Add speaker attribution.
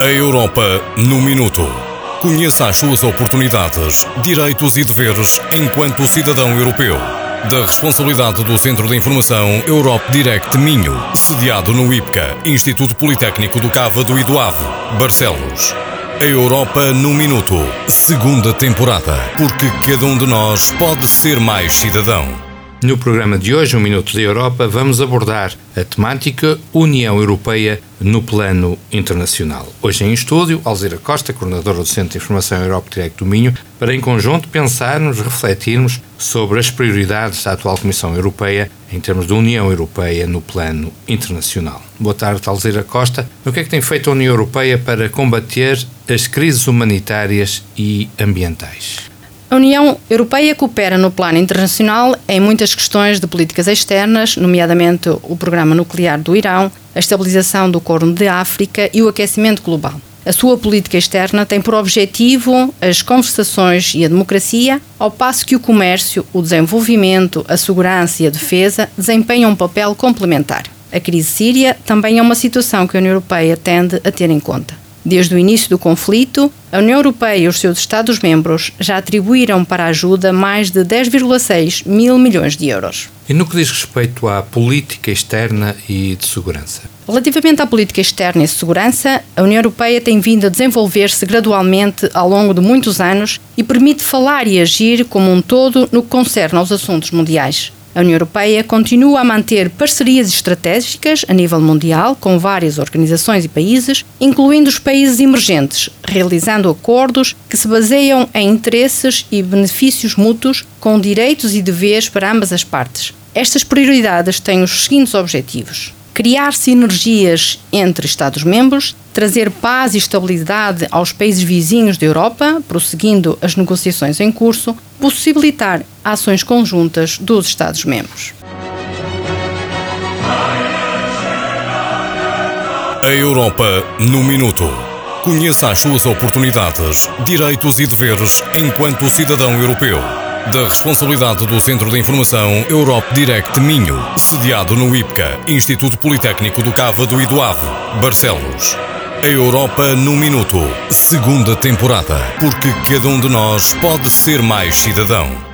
Speaker 1: A Europa no Minuto. Conheça as suas oportunidades, direitos e deveres enquanto cidadão europeu. Da responsabilidade do Centro de Informação Europe Direct Minho, sediado no IPCA, Instituto Politécnico do e do Ave, Barcelos. A Europa no Minuto, segunda temporada. Porque cada um de nós pode ser mais cidadão.
Speaker 2: No programa de hoje, Um Minuto da Europa, vamos abordar a temática União Europeia no plano internacional. Hoje em estúdio, Alzira Costa, coordenadora do Centro de Informação Europa Direct do Minho, para em conjunto pensarmos, refletirmos sobre as prioridades da atual Comissão Europeia em termos da União Europeia no plano internacional. Boa tarde, Alzira Costa. O que é que tem feito a União Europeia para combater as crises humanitárias e ambientais?
Speaker 3: A União Europeia coopera no plano internacional em muitas questões de políticas externas, nomeadamente o programa nuclear do Irão, a estabilização do Corno de África e o aquecimento global. A sua política externa tem por objetivo as conversações e a democracia, ao passo que o comércio, o desenvolvimento, a segurança e a defesa desempenham um papel complementar. A crise síria também é uma situação que a União Europeia tende a ter em conta. Desde o início do conflito, a União Europeia e os seus Estados-membros já atribuíram para a ajuda mais de 10,6 mil milhões de euros.
Speaker 2: E no que diz respeito à política externa e de segurança?
Speaker 3: Relativamente à política externa e de segurança, a União Europeia tem vindo a desenvolver-se gradualmente ao longo de muitos anos e permite falar e agir como um todo no que concerne aos assuntos mundiais. A União Europeia continua a manter parcerias estratégicas a nível mundial com várias organizações e países, incluindo os países emergentes, realizando acordos que se baseiam em interesses e benefícios mútuos com direitos e deveres para ambas as partes. Estas prioridades têm os seguintes objetivos: criar sinergias entre Estados-membros, trazer paz e estabilidade aos países vizinhos da Europa, prosseguindo as negociações em curso, possibilitar ações conjuntas dos Estados-membros.
Speaker 1: A Europa no Minuto. Conheça as suas oportunidades, direitos e deveres enquanto cidadão europeu da responsabilidade do Centro de Informação Europe Direct Minho, sediado no IPCA, Instituto Politécnico do Cávado e do Ave, Barcelos. A Europa no Minuto, segunda temporada. Porque cada um de nós pode ser mais cidadão.